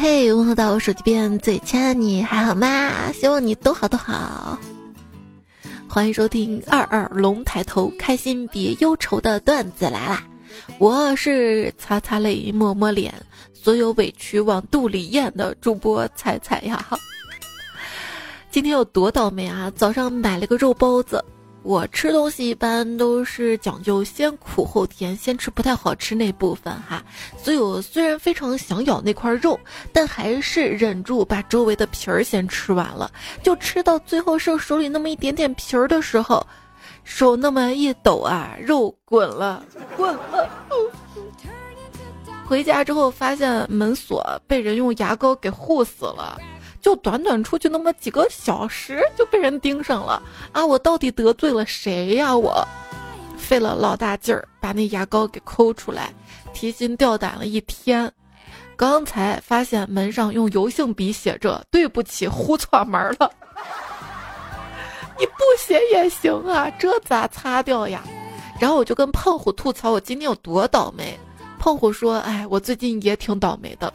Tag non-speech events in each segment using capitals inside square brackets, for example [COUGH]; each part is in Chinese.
嘿，问候到我手机边最亲爱的你还好吗？希望你都好都好。欢迎收听二二龙抬头，开心别忧愁的段子来啦！我是擦擦泪抹抹脸，所有委屈往肚里咽的主播彩彩呀。今天有多倒霉啊！早上买了个肉包子。我吃东西一般都是讲究先苦后甜，先吃不太好吃那部分哈，所以我虽然非常想咬那块肉，但还是忍住把周围的皮儿先吃完了。就吃到最后剩手里那么一点点皮儿的时候，手那么一抖啊，肉滚了，滚了。回家之后发现门锁被人用牙膏给护死了。就短短出去那么几个小时就被人盯上了啊！我到底得罪了谁呀？我费了老大劲儿把那牙膏给抠出来，提心吊胆了一天，刚才发现门上用油性笔写着“对不起，呼错门了”。你不写也行啊，这咋擦掉呀？然后我就跟胖虎吐槽我今天有多倒霉。胖虎说：“哎，我最近也挺倒霉的。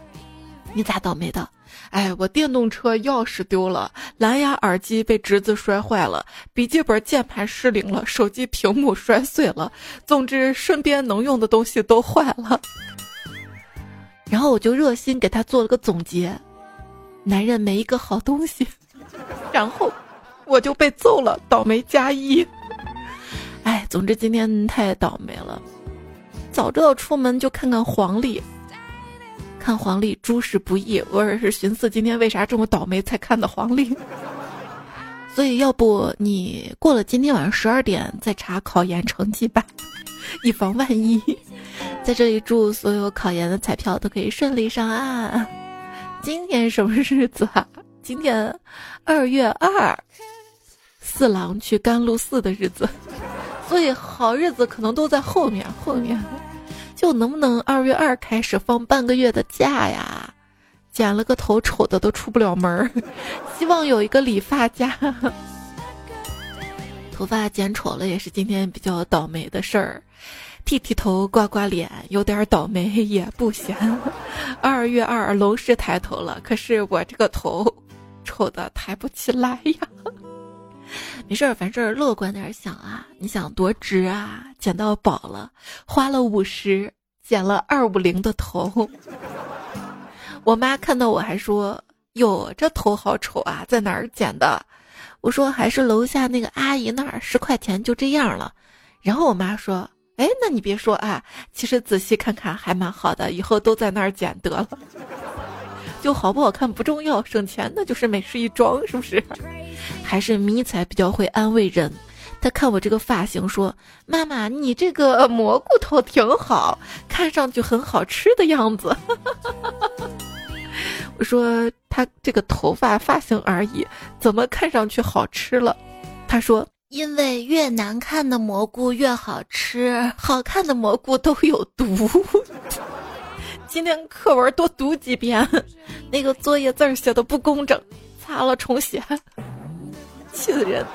你咋倒霉的？”哎，我电动车钥匙丢了，蓝牙耳机被侄子摔坏了，笔记本键盘失灵了，手机屏幕摔碎了，总之身边能用的东西都坏了。然后我就热心给他做了个总结：男人没一个好东西。然后我就被揍了，倒霉加一。哎，总之今天太倒霉了，早知道出门就看看黄历。看黄历，诸事不易。我也是寻思，今天为啥这么倒霉才看的黄历？[LAUGHS] 所以，要不你过了今天晚上十二点再查考研成绩吧，以防万一。在这里，祝所有考研的彩票都可以顺利上岸。今天什么日子啊？今天二月二，四郎去甘露寺的日子。所以，好日子可能都在后面，后面。就能不能二月二开始放半个月的假呀？剪了个头丑的都出不了门儿，[LAUGHS] 希望有一个理发假。[LAUGHS] 头发剪丑了也是今天比较倒霉的事儿，剃剃头刮刮脸有点倒霉也不闲。[LAUGHS] 二月二龙是抬头了，可是我这个头丑的抬不起来呀。没事儿，凡事乐观点想啊！你想多值啊？捡到宝了，花了五十，剪了二五零的头。[LAUGHS] 我妈看到我还说：“哟，这头好丑啊，在哪儿剪的？”我说：“还是楼下那个阿姨那儿，十块钱就这样了。”然后我妈说：“哎，那你别说啊，其实仔细看看还蛮好的，以后都在那儿剪得了。”就好不好看不重要，省钱那就是美事一桩，是不是？还是迷彩比较会安慰人。他看我这个发型说：“妈妈，你这个蘑菇头挺好，看上去很好吃的样子。[LAUGHS] ”我说：“他这个头发发型而已，怎么看上去好吃了？”他说：“因为越难看的蘑菇越好吃，好看的蘑菇都有毒。”今天课文多读几遍，[LAUGHS] 那个作业字写的不工整，擦了重写，[LAUGHS] 气死人。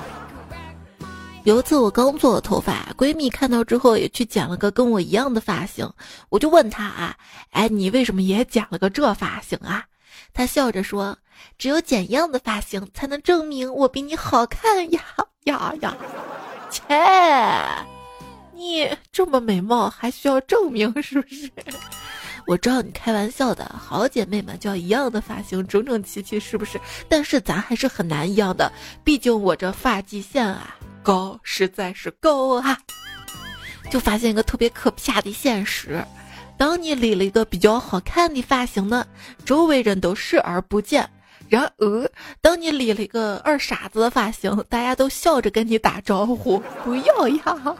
有一次我刚做了头发，闺蜜看到之后也去剪了个跟我一样的发型，我就问她啊，哎，你为什么也剪了个这发型啊？她笑着说，只有剪一样的发型，才能证明我比你好看呀 [LAUGHS] 呀呀！切，你这么美貌还需要证明是不是？我知道你开玩笑的，好姐妹们就要一样的发型，整整齐齐，是不是？但是咱还是很难一样的，毕竟我这发际线啊高，实在是高啊！就发现一个特别可怕的现实：当你理了一个比较好看的发型呢，周围人都视而不见；然而，当你理了一个二傻子的发型，大家都笑着跟你打招呼，不要呀！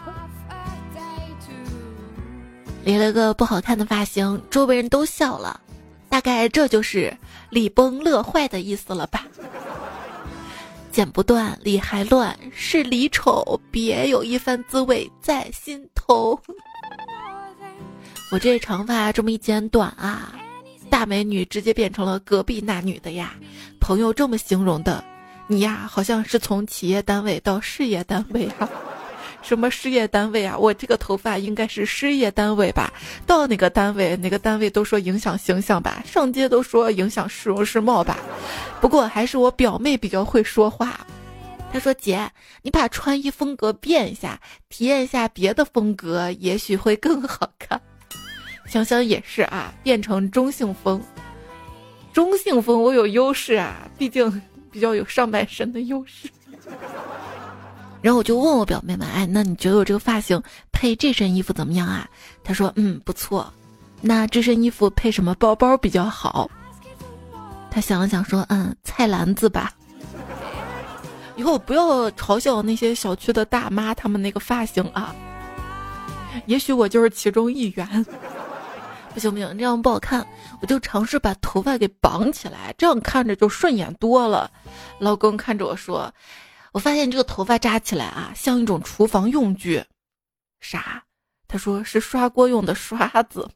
理了个不好看的发型，周围人都笑了，大概这就是礼崩乐坏的意思了吧？剪不断，理还乱，是离丑，别有一番滋味在心头。我这长发这么一剪短啊，大美女直接变成了隔壁那女的呀。朋友这么形容的，你呀，好像是从企业单位到事业单位啊。什么事业单位啊？我这个头发应该是事业单位吧？到哪个单位，哪个单位都说影响形象吧？上街都说影响市容市貌吧？不过还是我表妹比较会说话。她说：“姐，你把穿衣风格变一下，体验一下别的风格，也许会更好看。”想想也是啊，变成中性风。中性风我有优势啊，毕竟比较有上半身的优势。然后我就问我表妹们：“哎，那你觉得我这个发型配这身衣服怎么样啊？”她说：“嗯，不错。那这身衣服配什么包包比较好？”她想了想说：“嗯，菜篮子吧。”以后不要嘲笑那些小区的大妈，她们那个发型啊。也许我就是其中一员。不行不行，这样不好看。我就尝试把头发给绑起来，这样看着就顺眼多了。老公看着我说：“我发现这个头发扎起来啊，像一种厨房用具。”啥？他说是刷锅用的刷子。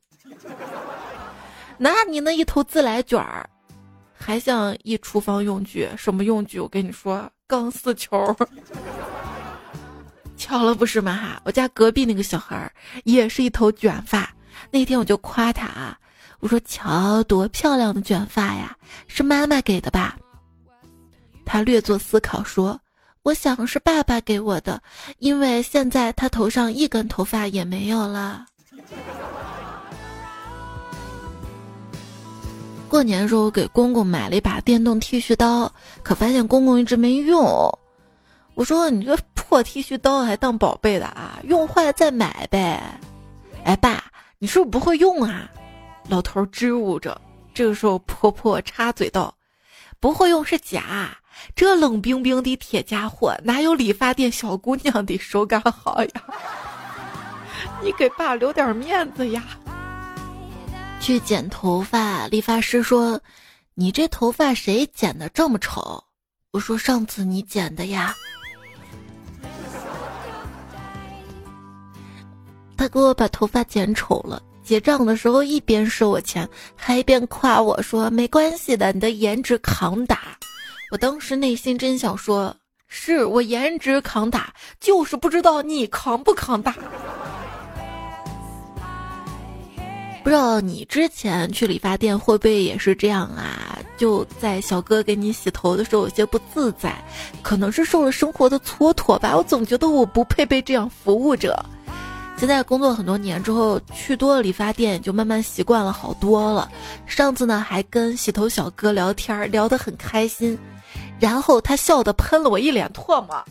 那你那一头自来卷儿，还像一厨房用具？什么用具？我跟你说。钢丝球，巧了不是吗？哈，我家隔壁那个小孩儿也是一头卷发。那天我就夸他啊，我说：“瞧，多漂亮的卷发呀，是妈妈给的吧？”他略作思考说：“我想是爸爸给我的，因为现在他头上一根头发也没有了。”过年时候给公公买了一把电动剃须刀，可发现公公一直没用。我说：“你这破剃须刀还当宝贝的啊？用坏了再买呗。”哎，爸，你是不是不会用啊？老头支吾着。这个时候，婆婆插嘴道：“不会用是假，这冷冰冰的铁家伙哪有理发店小姑娘的手感好呀？[LAUGHS] 你给爸留点面子呀。”去剪头发，理发师说：“你这头发谁剪的这么丑？”我说：“上次你剪的呀。”他给我把头发剪丑了，结账的时候一边收我钱，还一边夸我说：“没关系的，你的颜值扛打。”我当时内心真想说：“是我颜值扛打，就是不知道你扛不扛打。”不知道你之前去理发店会不会也是这样啊？就在小哥给你洗头的时候有些不自在，可能是受了生活的蹉跎吧。我总觉得我不配被这样服务着。现在工作很多年之后，去多了理发店，就慢慢习惯了好多了。上次呢，还跟洗头小哥聊天，聊得很开心，然后他笑得喷了我一脸唾沫。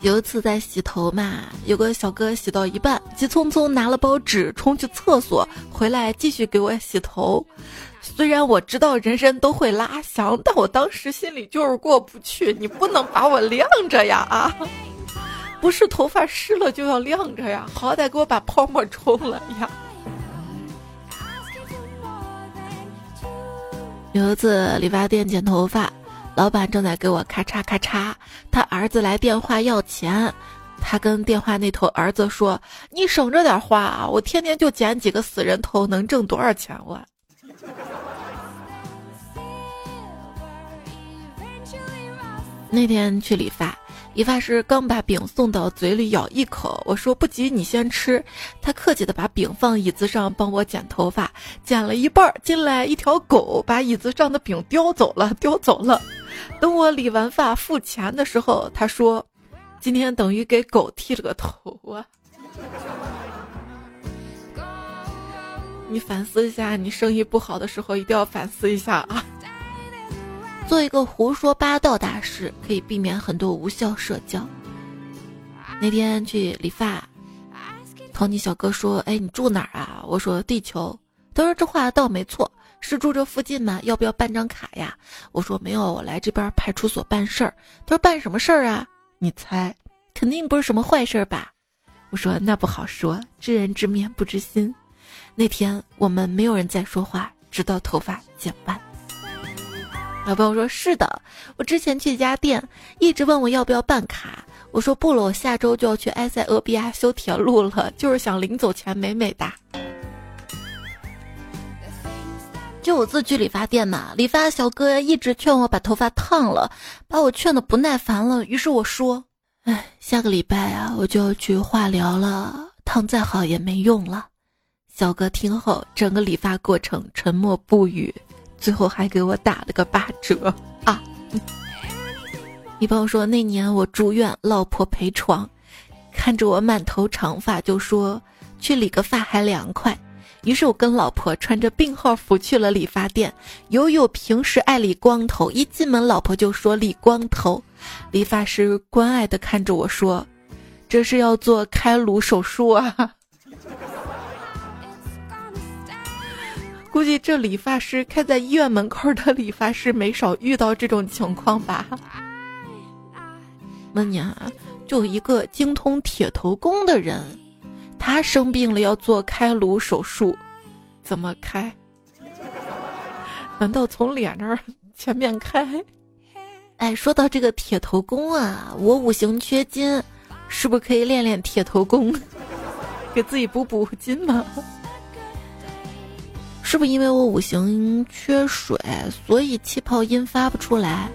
有一次在洗头嘛，有个小哥洗到一半，急匆匆拿了包纸冲去厕所，回来继续给我洗头。虽然我知道人人都会拉翔，但我当时心里就是过不去。你不能把我晾着呀啊！[LAUGHS] 不是头发湿了就要晾着呀，好歹给我把泡沫冲了呀。有一次理发店剪头发。老板正在给我咔嚓咔嚓，他儿子来电话要钱，他跟电话那头儿子说：“你省着点花啊，我天天就剪几个死人头，能挣多少钱？”我那天去理发。理发师刚把饼送到嘴里，咬一口，我说不急，你先吃。他客气的把饼放椅子上，帮我剪头发。剪了一半儿，进来一条狗，把椅子上的饼叼走了，叼走了。等我理完发付钱的时候，他说：“今天等于给狗剃了个头啊！” [LAUGHS] 你反思一下，你生意不好的时候一定要反思一下啊。做一个胡说八道大师，可以避免很多无效社交。那天去理发，Tony 小哥说：“哎，你住哪儿啊？”我说：“地球。”他说：“这话倒没错，是住这附近吗？要不要办张卡呀？”我说：“没有，我来这边派出所办事儿。”他说：“办什么事儿啊？”你猜，肯定不是什么坏事吧？我说：“那不好说，知人知面不知心。”那天我们没有人再说话，直到头发剪完。老朋友说：“是的，我之前去一家店，一直问我要不要办卡。我说不了，我下周就要去埃塞俄比亚修铁路了，就是想临走前美美哒。”就我自去理发店嘛，理发小哥一直劝我把头发烫了，把我劝的不耐烦了。于是我说：“哎，下个礼拜啊，我就要去化疗了，烫再好也没用了。”小哥听后，整个理发过程沉默不语，最后还给我打了个八折啊！你朋友说那年我住院，老婆陪床，看着我满头长发，就说去理个发还凉快。于是我跟老婆穿着病号服去了理发店。悠悠平时爱理光头，一进门老婆就说理光头。理发师关爱的看着我说：“这是要做开颅手术啊。”估计这理发师开在医院门口的理发师没少遇到这种情况吧。问你啊，就一个精通铁头功的人。他生病了要做开颅手术，怎么开？难道从脸那儿前面开？哎，说到这个铁头功啊，我五行缺金，是不是可以练练铁头功，给自己补补金吗？是不是因为我五行缺水，所以气泡音发不出来？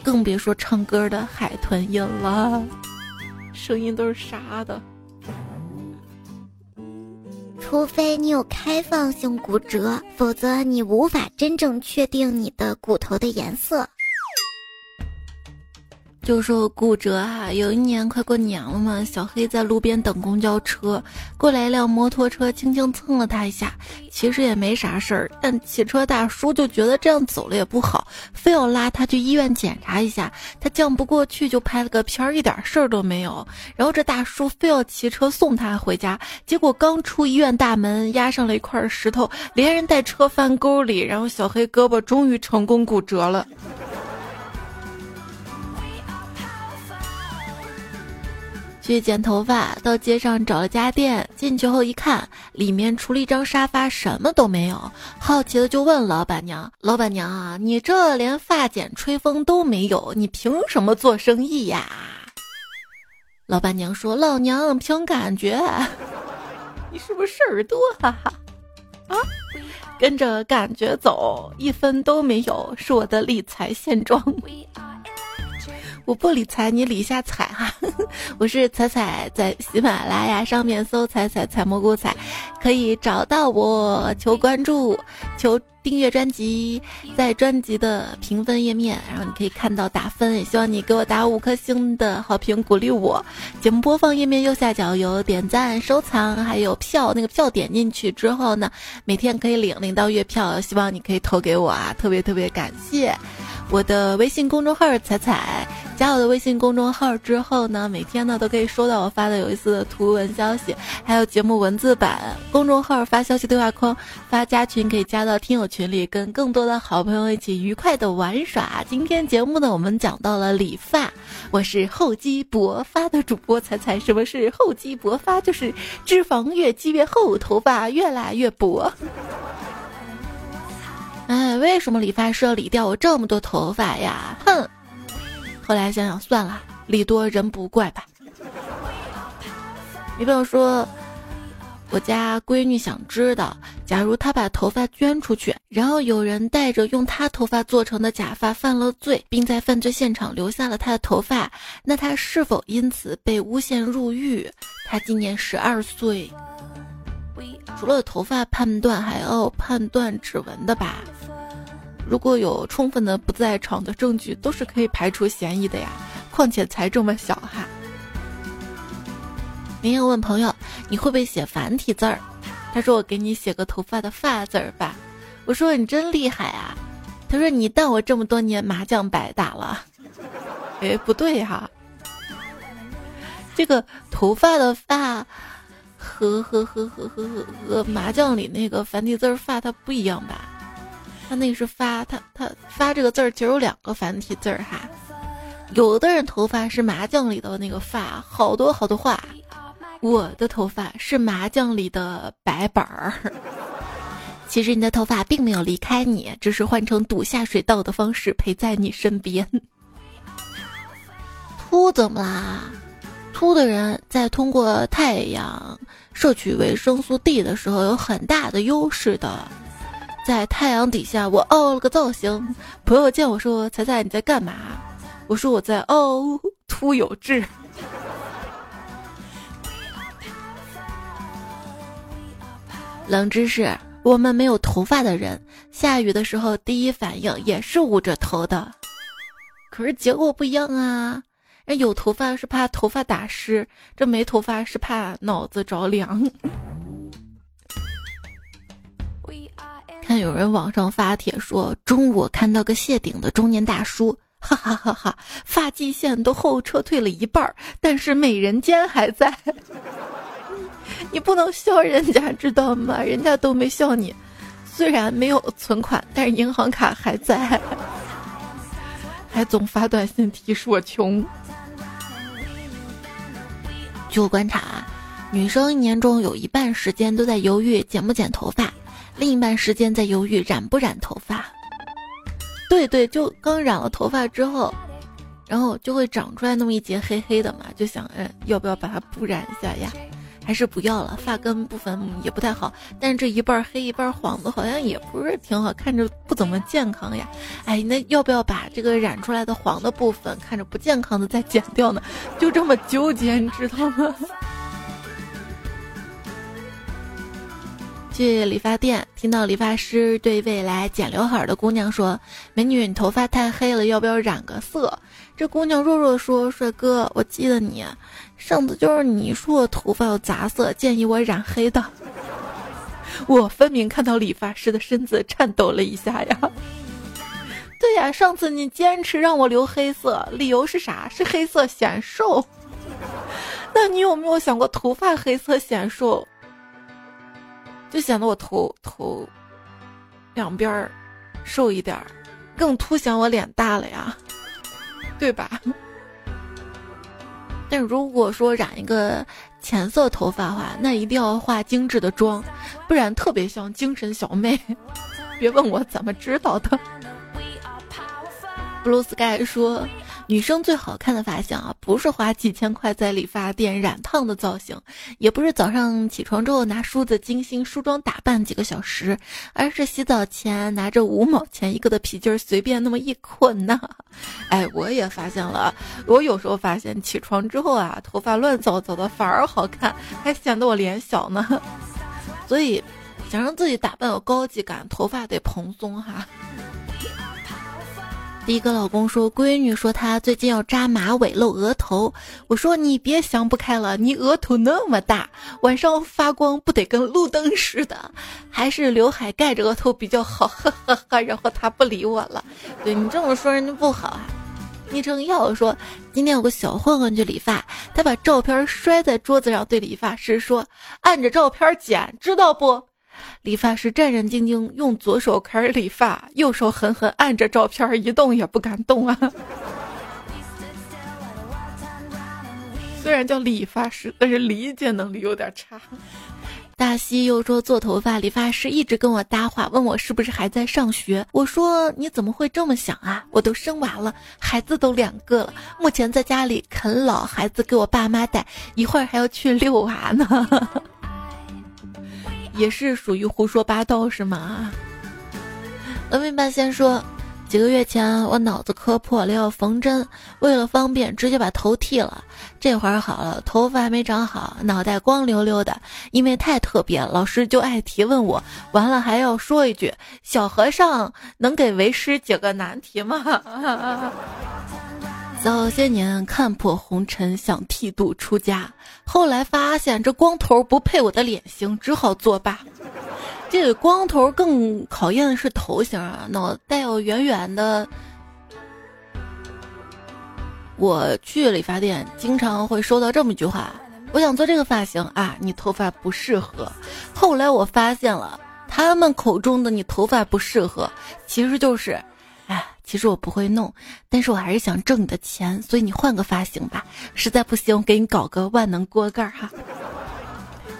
更别说唱歌的海豚音了，声音都是沙的。除非你有开放性骨折，否则你无法真正确定你的骨头的颜色。就说骨折哈，有一年快过年了嘛，小黑在路边等公交车，过来一辆摩托车，轻轻蹭了他一下，其实也没啥事儿，但骑车大叔就觉得这样走了也不好，非要拉他去医院检查一下，他犟不过去就拍了个片儿，一点事儿都没有。然后这大叔非要骑车送他回家，结果刚出医院大门，压上了一块石头，连人带车翻沟里，然后小黑胳膊终于成功骨折了。去剪头发，到街上找了家店，进去后一看，里面除了一张沙发，什么都没有。好奇的就问老板娘：“老板娘啊，你这连发剪、吹风都没有，你凭什么做生意呀？”老板娘说：“老娘凭感觉。[LAUGHS] ”你是不是事儿多？哈哈，啊，跟着感觉走，一分都没有，是我的理财现状。我不理财，你理一下财哈。[LAUGHS] 我是彩彩，在喜马拉雅上面搜“彩彩采蘑菇彩”，可以找到我。求关注，求订阅专辑，在专辑的评分页面，然后你可以看到打分。也希望你给我打五颗星的好评，鼓励我。节目播放页面右下角有点赞、收藏，还有票。那个票点进去之后呢，每天可以领领到月票。希望你可以投给我啊，特别特别感谢。我的微信公众号彩彩，加我的微信公众号之后呢，每天呢都可以收到我发的有意思的图文消息，还有节目文字版。公众号发消息对话框发加群，可以加到听友群里，跟更多的好朋友一起愉快的玩耍。今天节目呢，我们讲到了理发，我是厚积薄发的主播彩彩。什么是厚积薄发？就是脂肪越积越厚，头发越来越薄。哎，为什么理发师要理掉我这么多头发呀？哼！后来想想算了，理多人不怪吧。女朋友说，我家闺女想知道，假如她把头发捐出去，然后有人带着用她头发做成的假发犯了罪，并在犯罪现场留下了她的头发，那她是否因此被诬陷入狱？她今年十二岁。除了头发判断，还要判断指纹的吧？如果有充分的不在场的证据，都是可以排除嫌疑的呀。况且才这么小哈。明天问朋友，你会不会写繁体字儿？他说我给你写个头发的发字儿吧。我说你真厉害啊。他说你当我这么多年麻将白打了。哎，不对哈，这个头发的发。和和和和和和和麻将里那个繁体字儿发它不一样吧？他那个是发，他他发这个字儿其实有两个繁体字儿哈。有的人头发是麻将里的那个发，好多好多话。我的头发是麻将里的白板儿。[LAUGHS] 其实你的头发并没有离开你，只是换成堵下水道的方式陪在你身边。[LAUGHS] 秃怎么啦？秃的人在通过太阳摄取维生素 D 的时候有很大的优势的，在太阳底下，我凹了个造型。朋友见我说：“彩彩你在干嘛？”我说：“我在凹凸有致。”冷知识：我们没有头发的人，下雨的时候第一反应也是捂着头的。可是结果不一样啊！人有头发是怕头发打湿，这没头发是怕脑子着凉。看有人网上发帖说，中午看到个谢顶的中年大叔，哈哈哈哈，发际线都后撤退了一半，但是美人尖还在。[LAUGHS] 你不能笑人家，知道吗？人家都没笑你。虽然没有存款，但是银行卡还在，[LAUGHS] 还总发短信提示我穷。据我观察啊，女生一年中有一半时间都在犹豫剪不剪头发。另一半时间在犹豫染不染头发，对对，就刚染了头发之后，然后就会长出来那么一截黑黑的嘛，就想，嗯，要不要把它不染一下呀？还是不要了，发根部分也不太好，但是这一半黑一半黄的，好像也不是挺好，看着不怎么健康呀。哎，那要不要把这个染出来的黄的部分，看着不健康的再剪掉呢？就这么纠结，你知道吗？去理发店，听到理发师对未来剪刘海的姑娘说：“美女，你头发太黑了，要不要染个色？”这姑娘弱弱说：“帅哥，我记得你，上次就是你说我头发有杂色，建议我染黑的。[LAUGHS] ”我分明看到理发师的身子颤抖了一下呀。对呀，上次你坚持让我留黑色，理由是啥？是黑色显瘦。[LAUGHS] 那你有没有想过头发黑色显瘦？就显得我头头两边儿瘦一点儿，更凸显我脸大了呀，对吧？[LAUGHS] 但如果说染一个浅色头发的话，那一定要化精致的妆，不然特别像精神小妹。[LAUGHS] 别问我怎么知道的。Blue Sky 说。女生最好看的发型啊，不是花几千块在理发店染烫的造型，也不是早上起床之后拿梳子精心梳妆打扮几个小时，而是洗澡前拿着五毛钱一个的皮筋儿随便那么一捆呐。[LAUGHS] 哎，我也发现了，我有时候发现起床之后啊，头发乱糟糟的反而好看，还显得我脸小呢。[LAUGHS] 所以，想让自己打扮有高级感，头发得蓬松哈。第一个老公说：“闺女说她最近要扎马尾露额头。”我说：“你别想不开了，你额头那么大，晚上发光不得跟路灯似的？还是刘海盖着额头比较好。”呵呵呵。然后他不理我了。对你这么说人家不好啊。昵称要说：“今天有个小混混去理发，他把照片摔在桌子上，对理发师说：按着照片剪，知道不？”理发师战战兢兢，用左手开始理发，右手狠狠按着照片，一动也不敢动啊。虽然叫理发师，但是理解能力有点差。大西又说做头发，理发师一直跟我搭话，问我是不是还在上学。我说你怎么会这么想啊？我都生娃了，孩子都两个了，目前在家里啃老，孩子给我爸妈带，一会儿还要去遛娃呢。也是属于胡说八道是吗？文明半仙说，几个月前我脑子磕破了要缝针，为了方便直接把头剃了。这会儿好了，头发还没长好，脑袋光溜溜的。因为太特别，老师就爱提问我。完了还要说一句：小和尚能给为师解个难题吗？[LAUGHS] 早些年看破红尘，想剃度出家，后来发现这光头不配我的脸型，只好作罢。这个光头更考验的是头型啊，脑袋要圆圆的。我去理发店，经常会收到这么一句话：“我想做这个发型啊，你头发不适合。”后来我发现了，他们口中的你头发不适合，其实就是。其实我不会弄，但是我还是想挣你的钱，所以你换个发型吧。实在不行，我给你搞个万能锅盖哈。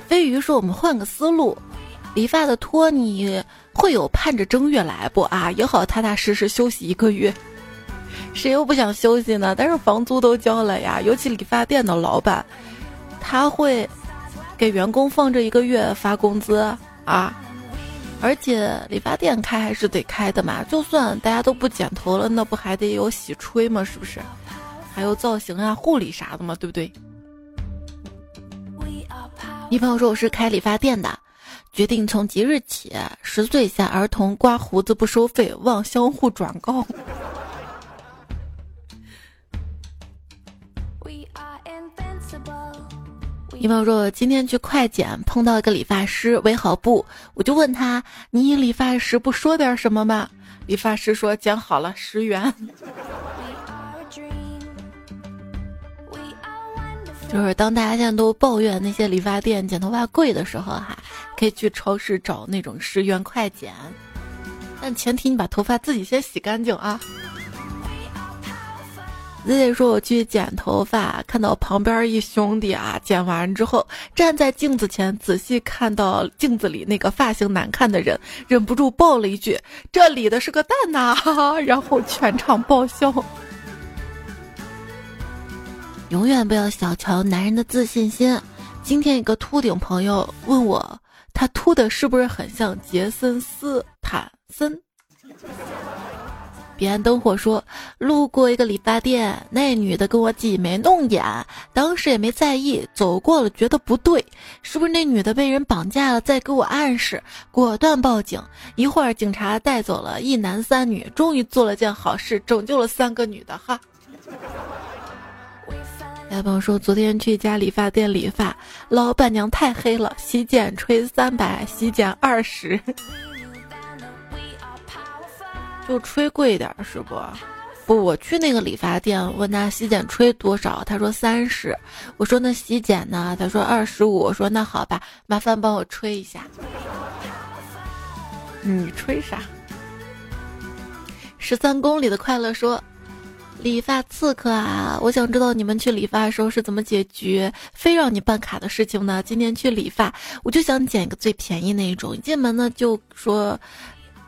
飞鱼说：“我们换个思路，理发的托尼会有盼着正月来不啊？也好踏踏实实休息一个月。谁又不想休息呢？但是房租都交了呀。尤其理发店的老板，他会给员工放这一个月发工资啊。”而且理发店开还是得开的嘛，就算大家都不剪头了，那不还得有洗吹嘛？是不是？还有造型啊、护理啥的嘛，对不对？一朋友说我是开理发店的，决定从即日起，十岁以下儿童刮胡子不收费，望相互转告。一朋友说今天去快剪，碰到一个理发师围好布，我就问他：“你理发时不说点什么吗？”理发师说：“剪好了，十元。[LAUGHS] ” [LAUGHS] 就是当大家现在都抱怨那些理发店剪头发贵的时候，哈，可以去超市找那种十元快剪，但前提你把头发自己先洗干净啊。Z Z 说：“我去剪头发，看到旁边一兄弟啊，剪完之后站在镜子前，仔细看到镜子里那个发型难看的人，忍不住爆了一句：‘这理的是个蛋呐！’ [LAUGHS] 然后全场爆笑。永远不要小瞧男人的自信心。今天一个秃顶朋友问我，他秃的是不是很像杰森斯坦森？”彼岸灯火说：“路过一个理发店，那女的跟我挤眉弄眼，当时也没在意，走过了觉得不对，是不是那女的被人绑架了？再给我暗示，果断报警。一会儿警察带走了一男三女，终于做了件好事，拯救了三个女的哈。”来朋友说：“昨天去一家理发店理发，老板娘太黑了，洗剪吹三百，洗剪二十。”就吹贵点儿是不？不，我去那个理发店问他洗剪吹多少，他说三十。我说那洗剪呢？他说二十五。我说那好吧，麻烦帮我吹一下。你吹啥？十三公里的快乐说，理发刺客啊，我想知道你们去理发的时候是怎么解决非让你办卡的事情呢？今天去理发，我就想剪一个最便宜那一种，一进门呢就说。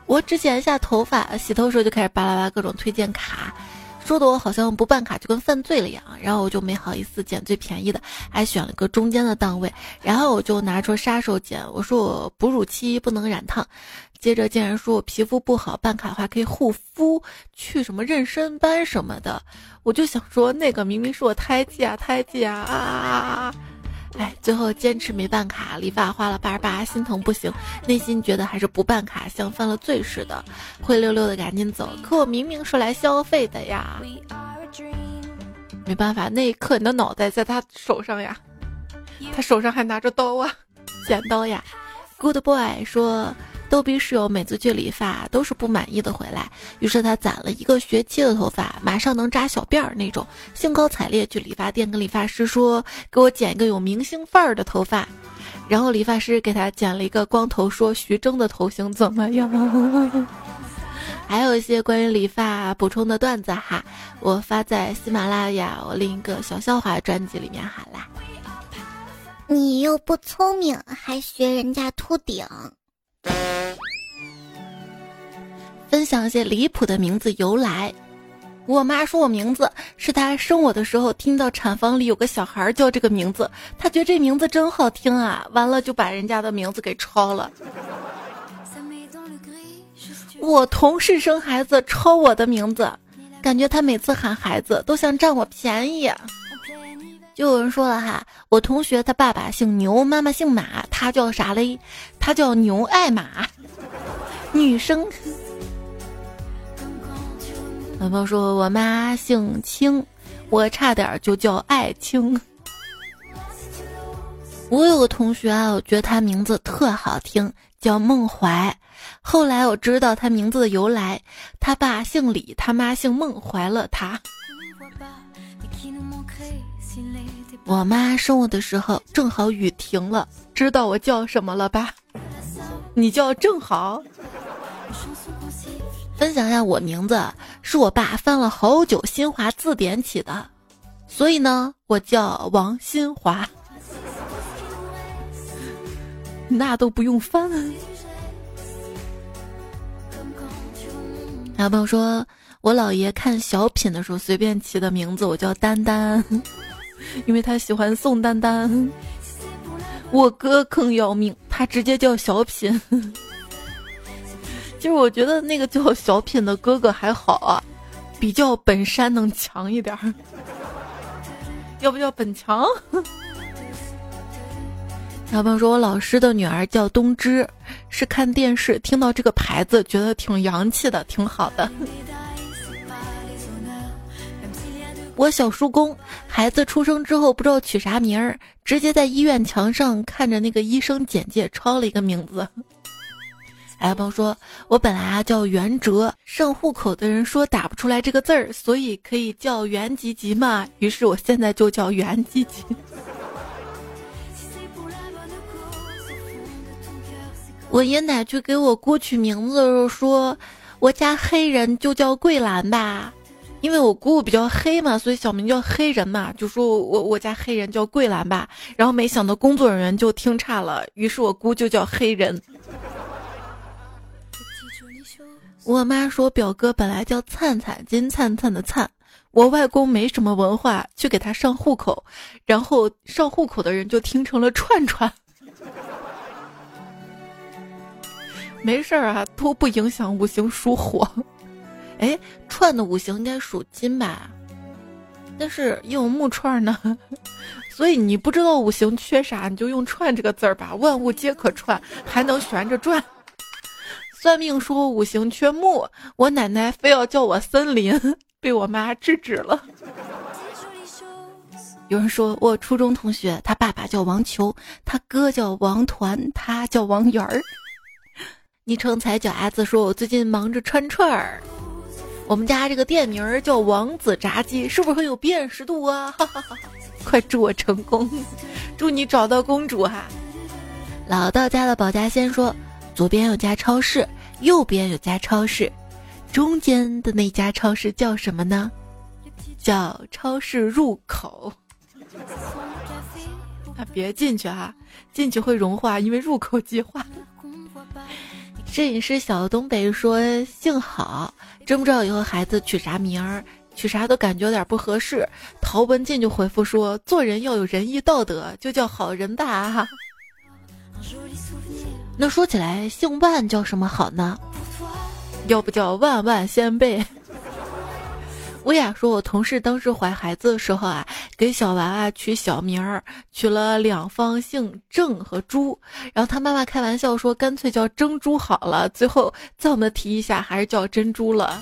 我只剪一下头发，洗头时候就开始巴拉巴各种推荐卡，说的我好像不办卡就跟犯罪了一样。然后我就没好意思剪最便宜的，还选了个中间的档位。然后我就拿出杀手锏，我说我哺乳期不能染烫。接着竟然说我皮肤不好，办卡的话可以护肤，去什么妊娠斑什么的。我就想说那个明明是我胎记啊，胎记啊啊！哎，最后坚持没办卡，理发花了八十八，心疼不行，内心觉得还是不办卡像犯了罪似的，灰溜溜的赶紧走。可我明明是来消费的呀，没办法，那一刻你的脑袋在他手上呀，他手上还拿着刀啊，剪刀呀。Good boy 说。逗比室友每次去理发都是不满意的回来，于是他攒了一个学期的头发，马上能扎小辫儿那种，兴高采烈去理发店跟理发师说：“给我剪一个有明星范儿的头发。”然后理发师给他剪了一个光头，说：“徐峥的头型怎么样？” [LAUGHS] 还有一些关于理发补充的段子哈，我发在喜马拉雅我另一个小笑话专辑里面好啦。你又不聪明，还学人家秃顶。分享一些离谱的名字由来。我妈说我名字是她生我的时候听到产房里有个小孩叫这个名字，她觉得这名字真好听啊，完了就把人家的名字给抄了。我同事生孩子抄我的名字，感觉他每次喊孩子都想占我便宜。就有人说了哈，我同学他爸爸姓牛，妈妈姓马，他叫啥嘞？他叫牛爱马，女生。男朋友说：“我妈姓青，我差点就叫爱青。”我有个同学啊，我觉得他名字特好听，叫孟怀。后来我知道他名字的由来，他爸姓李，他妈姓孟，怀了他。我妈生我的时候正好雨停了，知道我叫什么了吧？你叫正好。分享一下我名字，是我爸翻了好久新华字典起的，所以呢，我叫王新华。[LAUGHS] 那都不用翻。还有朋友说我姥爷看小品的时候随便起的名字，我叫丹丹，[LAUGHS] 因为他喜欢宋丹丹。我哥更要命，他直接叫小品。就是我觉得那个叫小品的哥哥还好啊，比较本山能强一点儿。[LAUGHS] 要不叫本强？[LAUGHS] 小朋友说，我老师的女儿叫东芝，是看电视听到这个牌子，觉得挺洋气的，挺好的。我小叔公孩子出生之后不知道取啥名儿，直接在医院墙上看着那个医生简介抄了一个名字。哎，朋友说，我本来啊叫袁哲，上户口的人说打不出来这个字儿，所以可以叫袁吉吉嘛，于是我现在就叫袁吉吉。[LAUGHS] 我爷奶去给我姑取名字的时候说，我家黑人就叫桂兰吧，因为我姑姑比较黑嘛，所以小名叫黑人嘛，就说我我家黑人叫桂兰吧。然后没想到工作人员就听差了，于是我姑就叫黑人。我妈说表哥本来叫灿灿，金灿灿的灿。我外公没什么文化，去给他上户口，然后上户口的人就听成了串串。没事儿啊，都不影响五行属火。哎，串的五行应该属金吧？但是用木串呢，[LAUGHS] 所以你不知道五行缺啥，你就用串这个字儿吧。万物皆可串，还能旋着转。算命说五行缺木，我奶奶非要叫我森林，被我妈制止了。有人说我初中同学，他爸爸叫王球，他哥叫王团，他叫王源儿。昵称踩脚丫子说：“我最近忙着串串儿，我们家这个店名叫王子炸鸡，是不是很有辨识度啊？”哈哈哈！快祝我成功，[LAUGHS] 祝你找到公主哈！老道家的保家仙说：“左边有家超市，右边有家超市，中间的那家超市叫什么呢？叫超市入口。啊，别进去哈，进去会融化，因为入口即化。”摄影师小东北说：“幸好，真不知道以后孩子取啥名儿，取啥都感觉有点不合适。”陶文静就回复说：“做人要有仁义道德，就叫好人吧。”那说起来，姓万叫什么好呢？要不叫万万先辈？薇娅说：“我同事当时怀孩子的时候啊，给小娃娃取小名儿，取了两方姓郑和朱。然后他妈妈开玩笑说，干脆叫珍珠好了。最后在我们提一下，还是叫珍珠了。”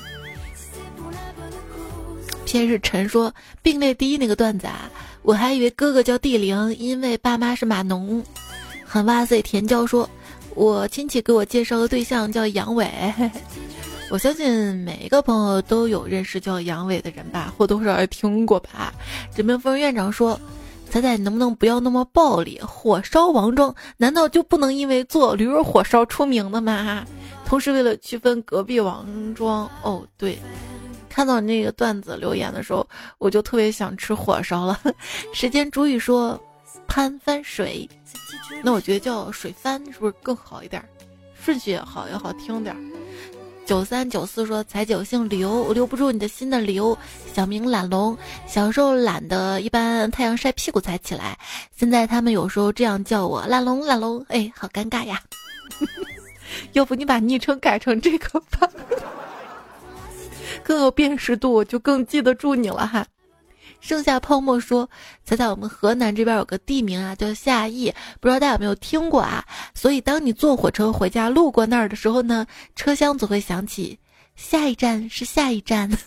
偏是陈说并列第一那个段子啊，我还以为哥哥叫地灵，因为爸妈是码农。很哇塞，甜椒说，我亲戚给我介绍个对象叫杨伟。[LAUGHS] 我相信每一个朋友都有认识叫杨伟的人吧，或多或少也听过吧。人民夫人院长说：“仔仔，你能不能不要那么暴力？火烧王庄，难道就不能因为做驴肉火烧出名的吗？”同时，为了区分隔壁王庄，哦，对，看到你那个段子留言的时候，我就特别想吃火烧了。[LAUGHS] 时间煮雨说：“潘翻水。”那我觉得叫水翻是不是更好一点？顺序也好，也好听点。九三九四说：“彩九姓刘，我留不住你的心的刘，小名懒龙。小时候懒的，一般太阳晒屁股才起来。现在他们有时候这样叫我懒龙懒龙，哎，好尴尬呀！[LAUGHS] 要不你把昵称改成这个吧，[LAUGHS] 更有辨识度，我就更记得住你了哈。”剩下泡沫说：“猜猜我们河南这边有个地名啊，叫夏邑，不知道大家有没有听过啊？所以当你坐火车回家路过那儿的时候呢，车厢总会响起下一站是下一站。[LAUGHS]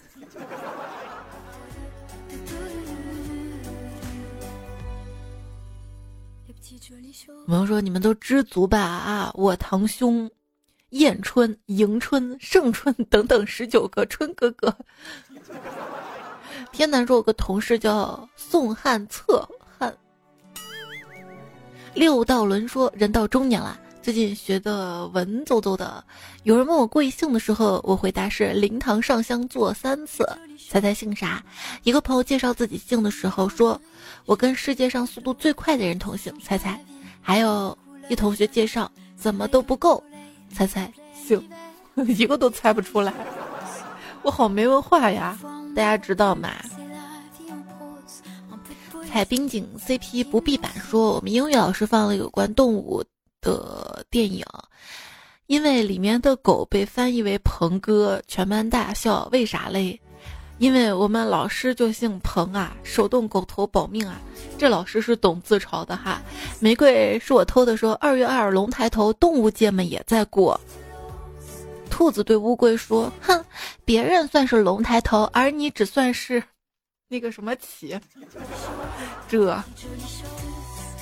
我们说你们都知足吧啊！我堂兄燕春、迎春、盛春等等十九个春哥哥。”天南说有个同事叫宋汉策汉。六道轮说人到中年了，最近学的文绉绉的。有人问我贵姓的时候，我回答是灵堂上香做三次。猜猜姓啥？一个朋友介绍自己姓的时候说，我跟世界上速度最快的人同姓。猜猜？还有一同学介绍怎么都不够。猜猜姓？[LAUGHS] 一个都猜不出来，[LAUGHS] 我好没文化呀。大家知道吗？彩冰景 CP 不必板说，我们英语老师放了有关动物的电影，因为里面的狗被翻译为鹏哥，全班大笑，为啥嘞？因为我们老师就姓彭啊，手动狗头保命啊，这老师是懂自嘲的哈。玫瑰是我偷的，说二月二龙抬头，动物界们也在过。兔子对乌龟说：“ [LAUGHS] 哼，别人算是龙抬头，而你只算是那个什么起。[LAUGHS] ”这。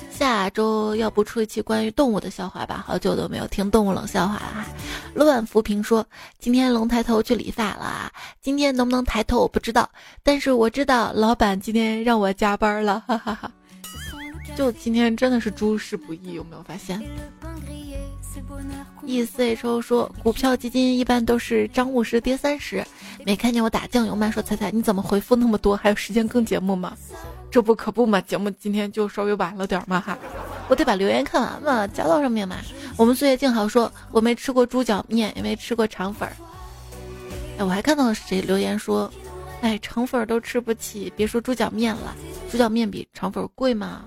下周要不出一期关于动物的笑话吧？好久都没有听动物冷笑话了。乱浮萍说：“今天龙抬头去理发了，今天能不能抬头我不知道，但是我知道老板今天让我加班了，哈哈哈。就今天真的是诸事不易，有没有发现？E C H 说股票基金一般都是涨五十跌三十，没看见我打酱油吗？说彩彩你怎么回复那么多？还有时间更节目吗？”这不可不嘛，节目今天就稍微晚了点嘛哈，我得把留言看完嘛，加到上面嘛。我们岁月静好说，我没吃过猪脚面，也没吃过肠粉儿。哎，我还看到谁留言说，哎，肠粉都吃不起，别说猪脚面了，猪脚面比肠粉贵吗？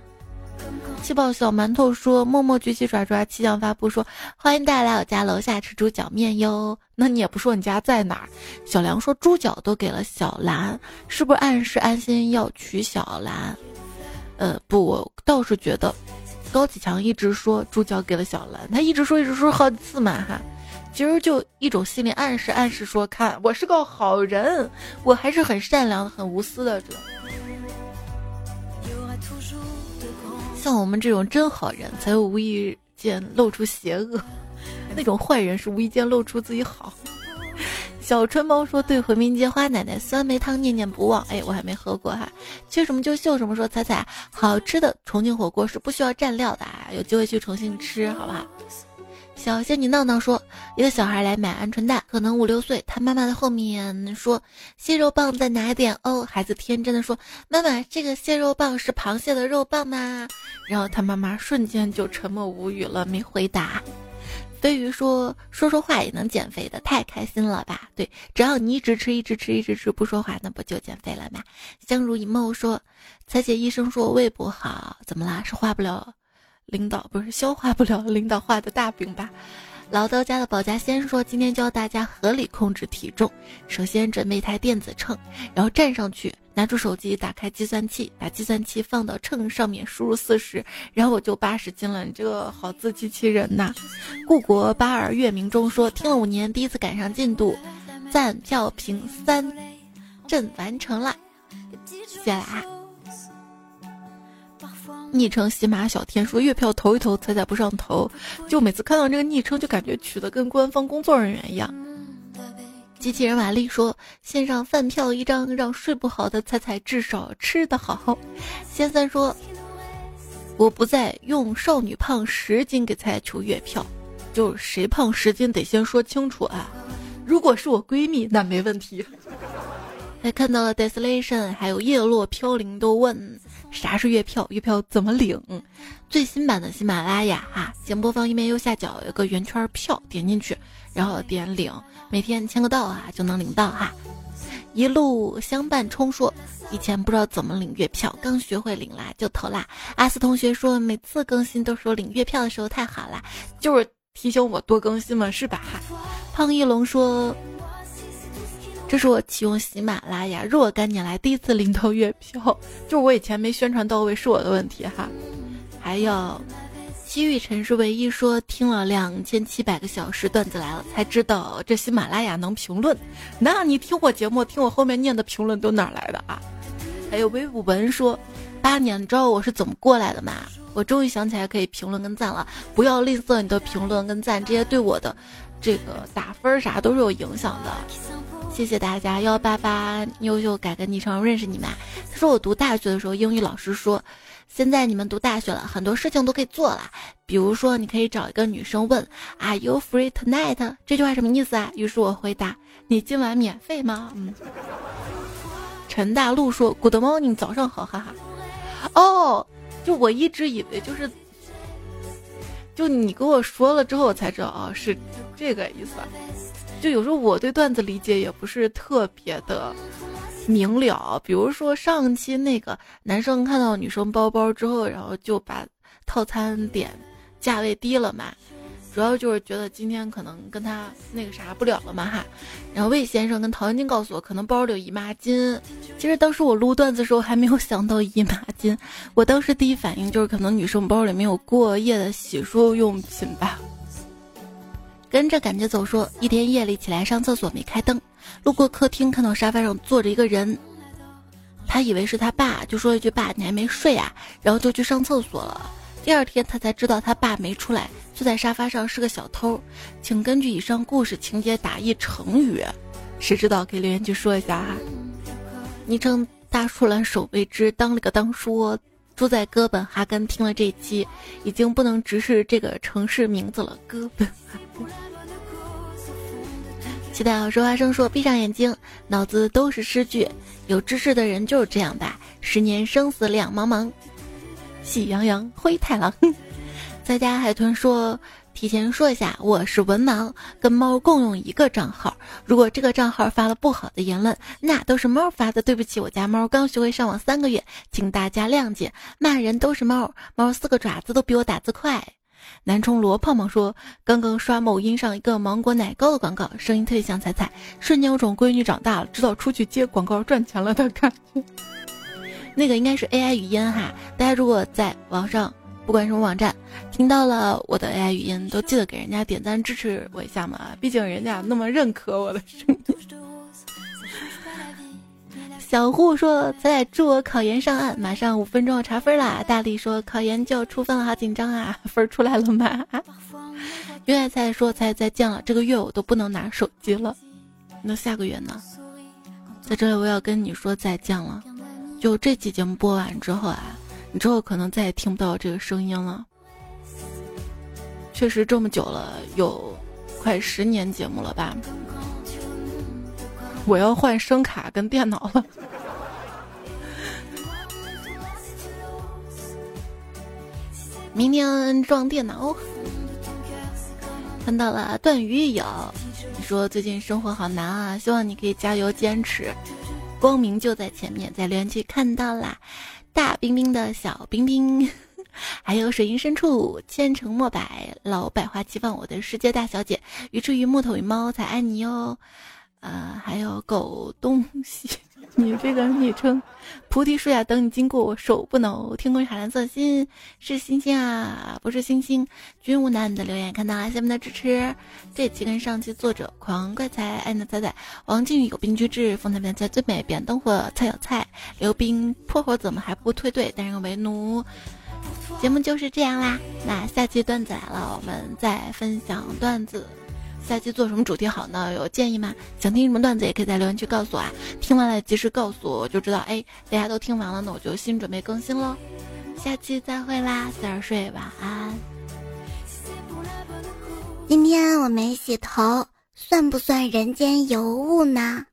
气爆小馒头说：“默默举起爪爪，气象发布说，欢迎大家来我家楼下吃猪脚面哟。那你也不说你家在哪儿。”小梁说：“猪脚都给了小兰，是不是暗示安心要娶小兰？”呃，不，我倒是觉得，高启强一直说猪脚给了小兰，他一直说一直说好几次嘛哈，其实就一种心理暗示，暗示说看我是个好人，我还是很善良、很无私的这种。像我们这种真好人，才会无意间露出邪恶；那种坏人是无意间露出自己好。小春猫说：“对回民街花奶奶酸梅汤念念不忘。”哎，我还没喝过哈。缺什么就秀什么，说彩彩好吃的重庆火锅是不需要蘸料的啊，有机会去重庆吃，好不好？小仙女闹闹说，一个小孩来买鹌鹑蛋，可能五六岁，他妈妈在后面说：“蟹肉棒再拿一点哦。”孩子天真的说：“妈妈，这个蟹肉棒是螃蟹的肉棒吗？”然后他妈妈瞬间就沉默无语了，没回答。飞鱼说：“说说话也能减肥的，太开心了吧？”对，只要你一直吃，一直吃，一直吃，不说话，那不就减肥了吗？相濡以沫说：“彩姐，医生说我胃不好，怎么啦？是化不了。”领导不是消化不了领导画的大饼吧？[LAUGHS] 老刀家的保家仙说，今天教大家合理控制体重。首先准备一台电子秤，然后站上去，拿出手机，打开计算器，把计算器放到秤上面，输入四十，然后我就八十斤了。你这个好自欺欺人呐！故国八二月明中说，听了五年，第一次赶上进度，赞票评三朕完成了，谢谢啦。昵称喜马小天说月票投一投，彩彩不上头，就每次看到这个昵称，就感觉取的跟官方工作人员一样。机器人玛丽说线上饭票一张，让睡不好的彩彩至少吃得好。先三说我不再用少女胖十斤给彩彩求月票，就谁胖十斤得先说清楚啊。如果是我闺蜜，那没问题。还看到了 desolation，还有叶落飘零都问。啥是月票？月票怎么领？最新版的喜马拉雅哈，节目播放页面右下角有个圆圈票，点进去，然后点领，每天签个到啊就能领到哈。一路相伴冲说，以前不知道怎么领月票，刚学会领啦就投啦。阿斯同学说，每次更新都说领月票的时候太好啦，就是提醒我多更新嘛，是吧？哈胖一龙说。这是我启用喜马拉雅若干年来第一次领到月票，[LAUGHS] 就我以前没宣传到位，是我的问题哈。还有，西域城是唯一说听了两千七百个小时段子来了，才知道这喜马拉雅能评论。那你听我节目，听我后面念的评论都哪来的啊？还有微武文说，八年，你知道我是怎么过来的吗？我终于想起来可以评论跟赞了，不要吝啬你的评论跟赞，这些对我的这个打分啥都是有影响的。谢谢大家幺八八优秀改个昵称认识你们。他说我读大学的时候，英语老师说，现在你们读大学了，很多事情都可以做了。比如说，你可以找一个女生问，Are you free tonight？这句话什么意思啊？于是我回答，你今晚免费吗？嗯。陈大陆说，Good morning，早上好，哈哈。哦，就我一直以为就是，就你跟我说了之后，我才知道啊，是这个意思。就有时候我对段子理解也不是特别的明了，比如说上期那个男生看到女生包包之后，然后就把套餐点价位低了嘛，主要就是觉得今天可能跟他那个啥不了了嘛哈。然后魏先生跟陶晶晶告诉我，可能包里有姨妈巾。其实当时我录段子的时候还没有想到姨妈巾，我当时第一反应就是可能女生包里没有过夜的洗漱用品吧。跟着感觉走说，一天夜里起来上厕所没开灯，路过客厅看到沙发上坐着一个人。他以为是他爸，就说一句：“爸，你还没睡啊？”然后就去上厕所了。第二天他才知道他爸没出来，坐在沙发上是个小偷。请根据以上故事情节打一成语，谁知道可以留言区说一下啊。昵称大树懒守卫之当了个当说，住在哥本哈根，听了这期已经不能直视这个城市名字了。哥本哈根。期待好说话声说，闭上眼睛，脑子都是诗句。有知识的人就是这样吧。十年生死两茫茫，喜羊羊灰太狼。[LAUGHS] 在家海豚说，提前说一下，我是文盲，跟猫共用一个账号。如果这个账号发了不好的言论，那都是猫发的。对不起，我家猫刚学会上网三个月，请大家谅解。骂人都是猫，猫四个爪子都比我打字快。南充罗胖胖说：“刚刚刷某音上一个芒果奶糕的广告，声音特别像彩彩，瞬间有种闺女长大了，知道出去接广告赚钱了的感觉。那个应该是 AI 语音哈，大家如果在网上，不管什么网站，听到了我的 AI 语音，都记得给人家点赞支持我一下嘛，毕竟人家那么认可我的声音。[LAUGHS] ”小户说：“彩彩祝我考研上岸，马上五分钟要查分啦！”大力说：“考研就要出分了，好紧张啊！[LAUGHS] 分出来了吗？” [LAUGHS] 原来彩说：“彩再见了，这个月我都不能拿手机了，那下个月呢？”在这里我要跟你说再见了，就这期节目播完之后啊，你之后可能再也听不到这个声音了。确实这么久了，有快十年节目了吧？我要换声卡跟电脑了。明天装电脑。看到了段鱼友，你说最近生活好难啊，希望你可以加油坚持，光明就在前面。在留言区看到啦，大冰冰的小冰冰，[LAUGHS] 还有水银深处千城墨百老百花齐放，我的世界大小姐，鱼吃鱼木头与猫才爱你哟。呃，还有狗东西，你这个昵称，菩提树下等你经过，我手不挠。天空是海蓝色心是星星啊，不是星星。君无难的留言看到了，下面的支持。这期跟上期作者狂怪才爱的仔仔，王靖宇有病居治，风采变菜最美，点灯火菜有菜，刘冰破火怎么还不退队？担任为奴。节目就是这样啦，那下期段子来了，我们再分享段子。下期做什么主题好呢？有建议吗？想听什么段子也可以在留言区告诉我啊！听完了及时告诉我，我就知道哎，大家都听完了，那我就新准备更新喽。下期再会啦，早点睡，晚安。今天我没洗头，算不算人间尤物呢？